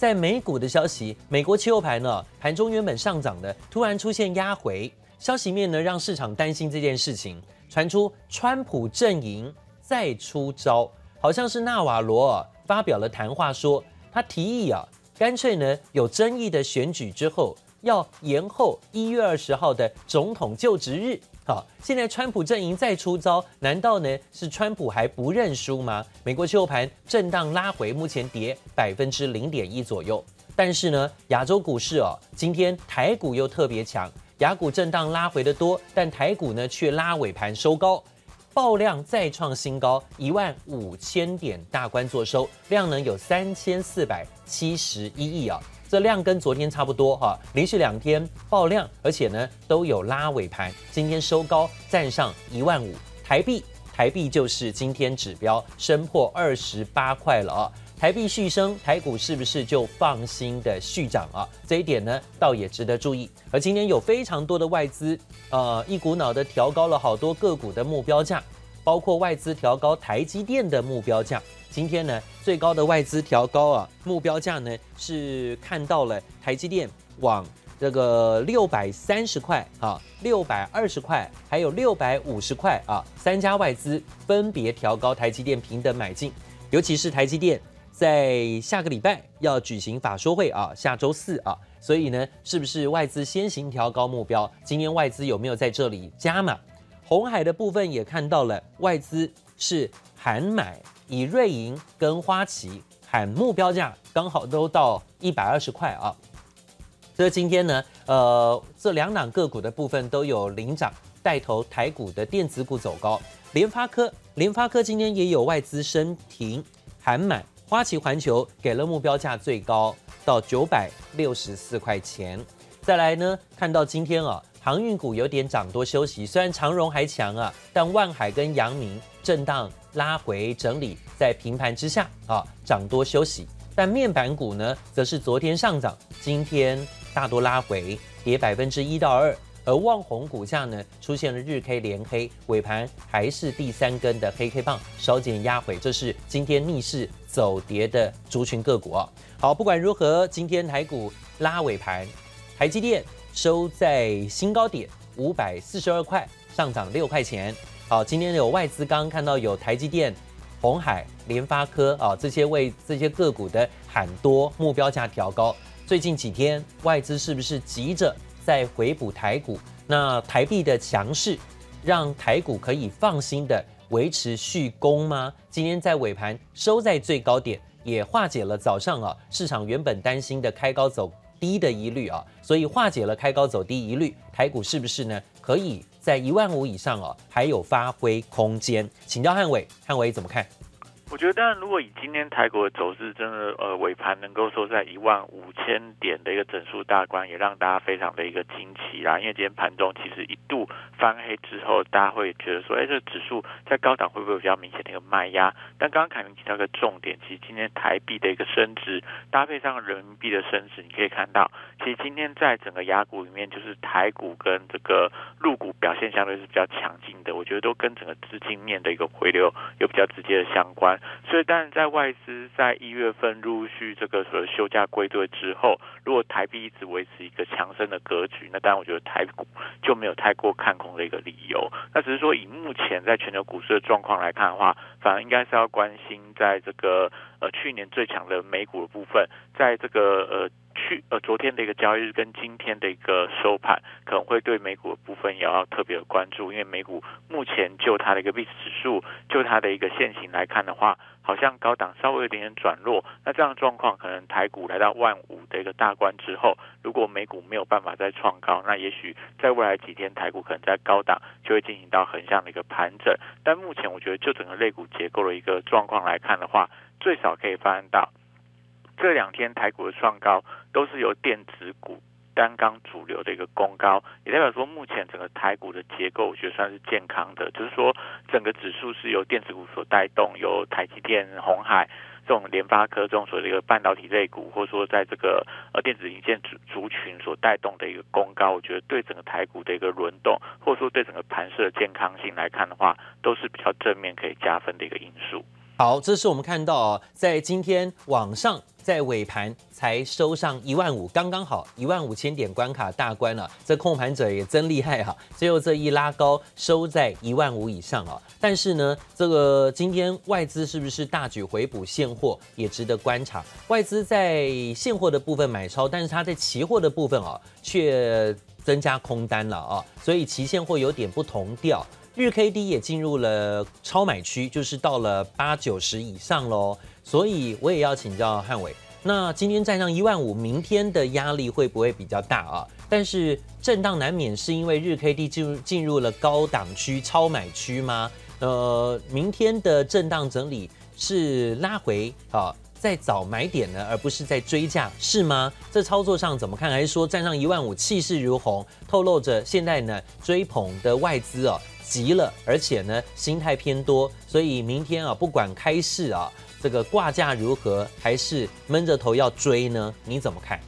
在美股的消息，美国期货盘呢，盘中原本上涨的，突然出现压回，消息面呢让市场担心这件事情，传出川普阵营再出招，好像是纳瓦罗啊发表了谈话说，他提议啊，干脆呢有争议的选举之后，要延后一月二十号的总统就职日。好，现在川普阵营再出招，难道呢是川普还不认输吗？美国期货盘震荡拉回，目前跌百分之零点一左右。但是呢，亚洲股市哦，今天台股又特别强，亚股震荡拉回的多，但台股呢却拉尾盘收高，爆量再创新高，一万五千点大关作收，量能有三千四百七十一亿啊。这量跟昨天差不多哈，连续两天爆量，而且呢都有拉尾盘。今天收高站上一万五台币，台币就是今天指标升破二十八块了啊！台币续升，台股是不是就放心的续涨啊？这一点呢倒也值得注意。而今天有非常多的外资，呃，一股脑的调高了好多个股的目标价，包括外资调高台积电的目标价。今天呢，最高的外资调高啊，目标价呢是看到了台积电往这个六百三十块啊，六百二十块，还有六百五十块啊，三家外资分别调高台积电平等买进，尤其是台积电在下个礼拜要举行法说会啊，下周四啊，所以呢，是不是外资先行调高目标？今天外资有没有在这里加码？红海的部分也看到了外资是喊买。以瑞银跟花旗喊目标价，刚好都到一百二十块啊。所以今天呢，呃，这两档个股的部分都有领涨，带头台股的电子股走高。联发科，联发科今天也有外资升停喊买，花旗环球给了目标价最高到九百六十四块钱。再来呢，看到今天啊，航运股有点涨多休息，虽然长荣还强啊，但万海跟阳明震荡。拉回整理，在平盘之下啊，涨多休息。但面板股呢，则是昨天上涨，今天大多拉回，跌百分之一到二。而旺宏股价呢，出现了日 K 连黑，尾盘还是第三根的黑 K 棒，稍减压回。这是今天逆势走跌的族群个股啊。好，不管如何，今天台股拉尾盘，台积电收在新高点五百四十二块，上涨六块钱。好，今天有外资刚刚看到有台积电、鸿海、联发科啊，这些为这些个股的喊多目标价调高。最近几天外资是不是急着在回补台股？那台币的强势让台股可以放心的维持续攻吗？今天在尾盘收在最高点，也化解了早上啊市场原本担心的开高走低的疑虑啊，所以化解了开高走低疑虑，台股是不是呢？可以在一万五以上哦，还有发挥空间。请教汉伟，汉伟怎么看？我觉得，当然，如果以今天台股的走势，真的呃尾盘能够收在一万五千点的一个整数大关，也让大家非常的一个惊奇啦。因为今天盘中其实一度翻黑之后，大家会觉得说，哎，这个指数在高档会不会比较明显的一个卖压？但刚刚凯明提到一个重点，其实今天台币的一个升值搭配上人民币的升值，你可以看到，其实今天在整个雅股里面，就是台股跟这个陆股表现相对是比较强劲的。我觉得都跟整个资金面的一个回流有比较直接的相关。所以，当然，在外资在一月份陆续这个所谓休假归队之后，如果台币一直维持一个强升的格局，那当然，我觉得台股就没有太过看空的一个理由。那只是说，以目前在全球股市的状况来看的话，反而应该是要关心在这个呃去年最强的美股的部分，在这个呃。去呃，昨天的一个交易日跟今天的一个收盘，可能会对美股的部分也要特别的关注，因为美股目前就它的一个 VIX 指数，就它的一个线形来看的话，好像高档稍微有点点转弱。那这样的状况，可能台股来到万五的一个大关之后，如果美股没有办法再创高，那也许在未来几天台股可能在高档就会进行到横向的一个盘整。但目前我觉得就整个类股结构的一个状况来看的话，最少可以发现到。这两天台股的创高都是由电子股单刚主流的一个攻高，也代表说目前整个台股的结构，我觉得算是健康的，就是说整个指数是由电子股所带动，由台积电、红海这种联发科这种所谓的一个半导体类股，或者说在这个呃电子零件族族群所带动的一个攻高，我觉得对整个台股的一个轮动，或者说对整个盘势的健康性来看的话，都是比较正面可以加分的一个因素。好，这是我们看到，在今天网上在尾盘才收上一万五，刚刚好一万五千点关卡大关了。这控盘者也真厉害哈，最后这一拉高收在一万五以上啊。但是呢，这个今天外资是不是大举回补现货，也值得观察。外资在现货的部分买超，但是它在期货的部分啊，却增加空单了啊，所以期现货有点不同调。日 K D 也进入了超买区，就是到了八九十以上喽。所以我也要请教汉伟，那今天站上一万五，明天的压力会不会比较大啊？但是震荡难免是因为日 K D 进入进入了高档区超买区吗？呃，明天的震荡整理是拉回啊，在找买点呢，而不是在追价，是吗？这操作上怎么看？还是说站上一万五气势如虹，透露着现在呢追捧的外资哦？急了，而且呢，心态偏多，所以明天啊，不管开市啊，这个挂价如何，还是闷着头要追呢？你怎么看？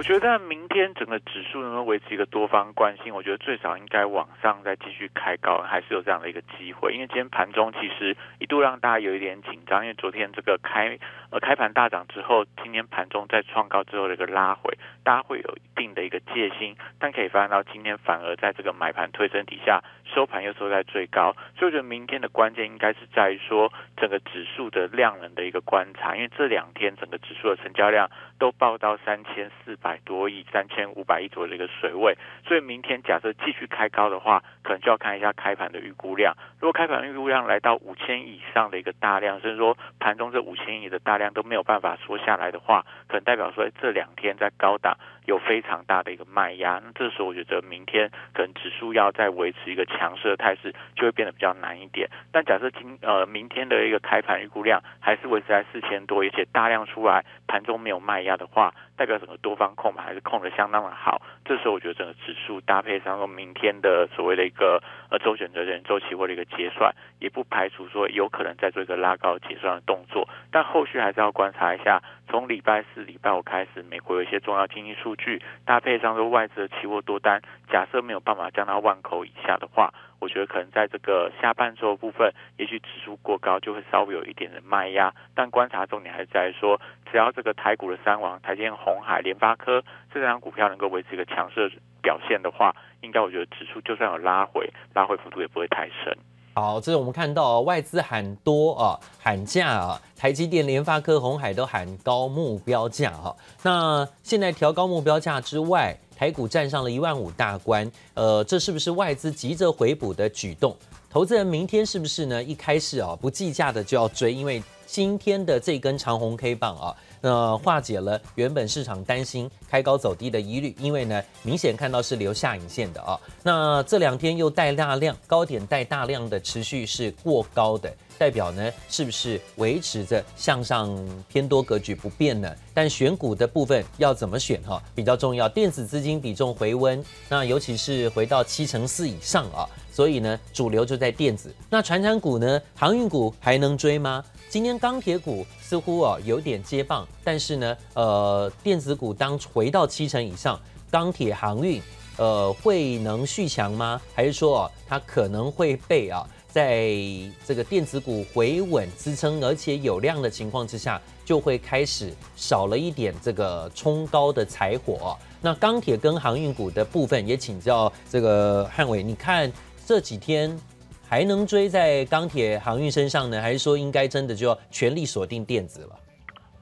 我觉得明天整个指数能够维持一个多方惯性，我觉得最少应该往上再继续开高，还是有这样的一个机会。因为今天盘中其实一度让大家有一点紧张，因为昨天这个开呃开盘大涨之后，今天盘中再创高之后的一个拉回，大家会有一定的一个戒心。但可以发现到今天反而在这个买盘推升底下，收盘又收在最高。所以我觉得明天的关键应该是在于说整个指数的量能的一个观察，因为这两天整个指数的成交量都报到三千四百。多亿、三千五百亿左右的一个水位，所以明天假设继续开高的话，可能就要看一下开盘的预估量。如果开盘预估量来到五千以上的一个大量，甚至说盘中这五千亿的大量都没有办法缩下来的话，可能代表说这两天在高档有非常大的一个卖压。那这时候我觉得明天可能指数要再维持一个强势的态势，就会变得比较难一点。但假设今呃明天的一个开盘预估量还是维持在四千多，而且大量出来，盘中没有卖压的话，代表整个多方控盘还是控得相当的好，这时候我觉得整个指数搭配上说明天的所谓的一个呃周选择权周期或者一个结算，也不排除说有可能再做一个拉高结算的动作，但后续还是要观察一下，从礼拜四、礼拜五开始，美国有一些重要经济数搭配上说外资的期货多单，假设没有办法降到万口以下的话。我觉得可能在这个下半周部分，也许指数过高就会稍微有一点的卖压，但观察重点还是在于说，只要这个台股的三王台积电、鸿海、联发科这两股票能够维持一个强势表现的话，应该我觉得指数就算有拉回，拉回幅度也不会太深。好，这是我们看到外资喊多啊，喊价啊，台积电、联发科、鸿海都喊高目标价哈。那现在调高目标价之外，台股站上了一万五大关，呃，这是不是外资急着回补的举动？投资人明天是不是呢？一开始啊，不计价的就要追，因为今天的这根长红 K 棒啊。那化解了原本市场担心开高走低的疑虑，因为呢，明显看到是留下影线的啊。那这两天又带大量高点带大量的持续是过高的，代表呢是不是维持着向上偏多格局不变呢？但选股的部分要怎么选哈比较重要。电子资金比重回温，那尤其是回到七成四以上啊，所以呢主流就在电子。那船产股呢，航运股还能追吗？今天钢铁股似乎啊有点接棒，但是呢，呃，电子股当回到七成以上，钢铁航运呃会能续强吗？还是说它可能会被啊在这个电子股回稳支撑而且有量的情况之下，就会开始少了一点这个冲高的柴火。那钢铁跟航运股的部分也请教这个汉伟，你看这几天。还能追在钢铁航运身上呢，还是说应该真的就要全力锁定电子了？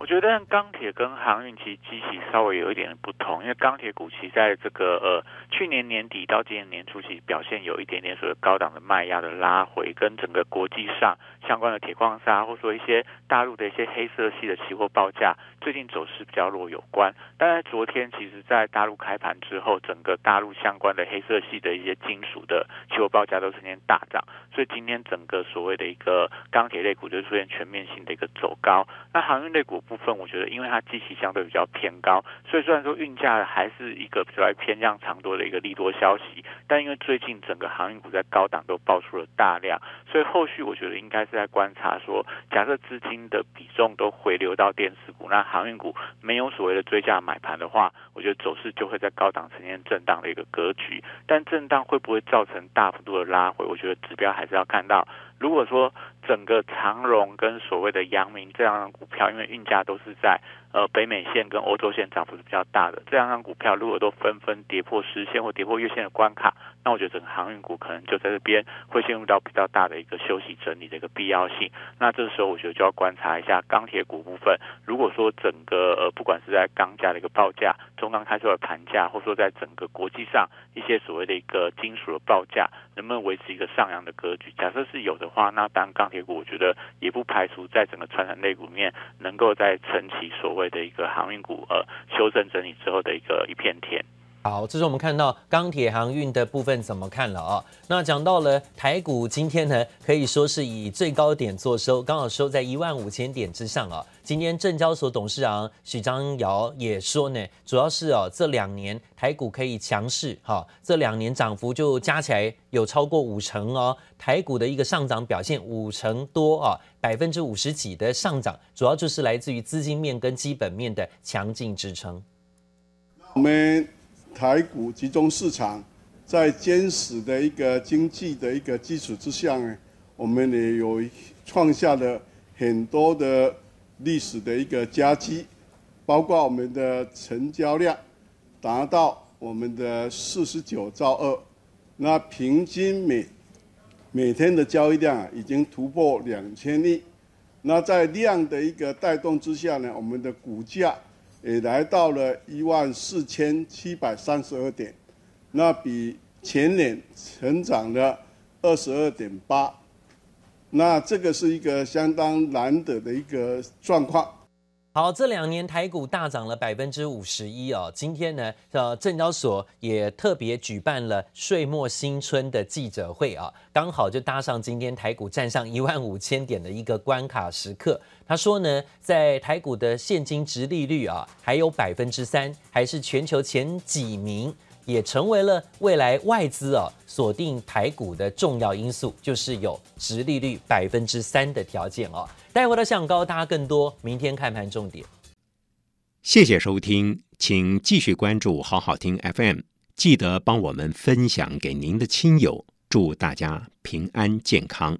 我觉得钢铁跟航运其实机器稍微有一点不同，因为钢铁股其实在这个呃去年年底到今年年初，其实表现有一点点所谓高档的卖压的拉回，跟整个国际上相关的铁矿砂，或说一些大陆的一些黑色系的期货报价，最近走势比较弱有关。但在昨天，其实在大陆开盘之后，整个大陆相关的黑色系的一些金属的期货报价都呈现大涨，所以今天整个所谓的一个钢铁类股就出现全面性的一个走高。那航运类股。部分我觉得，因为它基期相对比较偏高，所以虽然说运价还是一个比较偏向长多的一个利多消息，但因为最近整个航运股在高档都爆出了大量，所以后续我觉得应该是在观察说，假设资金的比重都回流到电子股，那航运股没有所谓的追价买盘的话，我觉得走势就会在高档呈现震荡的一个格局，但震荡会不会造成大幅度的拉回？我觉得指标还是要看到。如果说整个长荣跟所谓的阳明这样的股票，因为运价都是在呃北美线跟欧洲线涨幅是比较大的。这两张股票如果都纷纷跌破十线或跌破月线的关卡，那我觉得整个航运股可能就在这边会陷入到比较大的一个休息整理的一个必要性。那这时候我觉得就要观察一下钢铁股部分。如果说整个呃不管是在钢价的一个报价、中钢开出的盘价，或者说在整个国际上一些所谓的一个金属的报价，能不能维持一个上扬的格局？假设是有的话，那当钢铁股我觉得也不排除在整个传产类股里面能够再撑起所谓的一个航运股呃修正整理之后的一个一片天。好，这是我们看到钢铁航运的部分怎么看了啊？那讲到了台股今天呢，可以说是以最高点作收，刚好收在一万五千点之上啊。今天证交所董事长许章尧也说呢，主要是哦这两年台股可以强势哈，这两年涨幅就加起来有超过五成哦，台股的一个上涨表现五成多啊，百分之五十几的上涨，主要就是来自于资金面跟基本面的强劲支撑。我们。台股集中市场，在坚实的一个经济的一个基础之下呢，我们也有创下了很多的历史的一个佳绩，包括我们的成交量达到我们的四十九兆二，那平均每每天的交易量啊，已经突破两千亿，那在量的一个带动之下呢，我们的股价。也来到了一万四千七百三十二点，那比前年成长了二十二点八，那这个是一个相当难得的一个状况。好，这两年台股大涨了百分之五十一哦。今天呢，呃，证交所也特别举办了岁末新春的记者会啊，刚好就搭上今天台股站上一万五千点的一个关卡时刻。他说呢，在台股的现金值利率啊，还有百分之三，还是全球前几名。也成为了未来外资啊锁定台股的重要因素，就是有殖利率百分之三的条件哦。待会的向高大家更多，明天看盘重点。谢谢收听，请继续关注好好听 FM，记得帮我们分享给您的亲友，祝大家平安健康。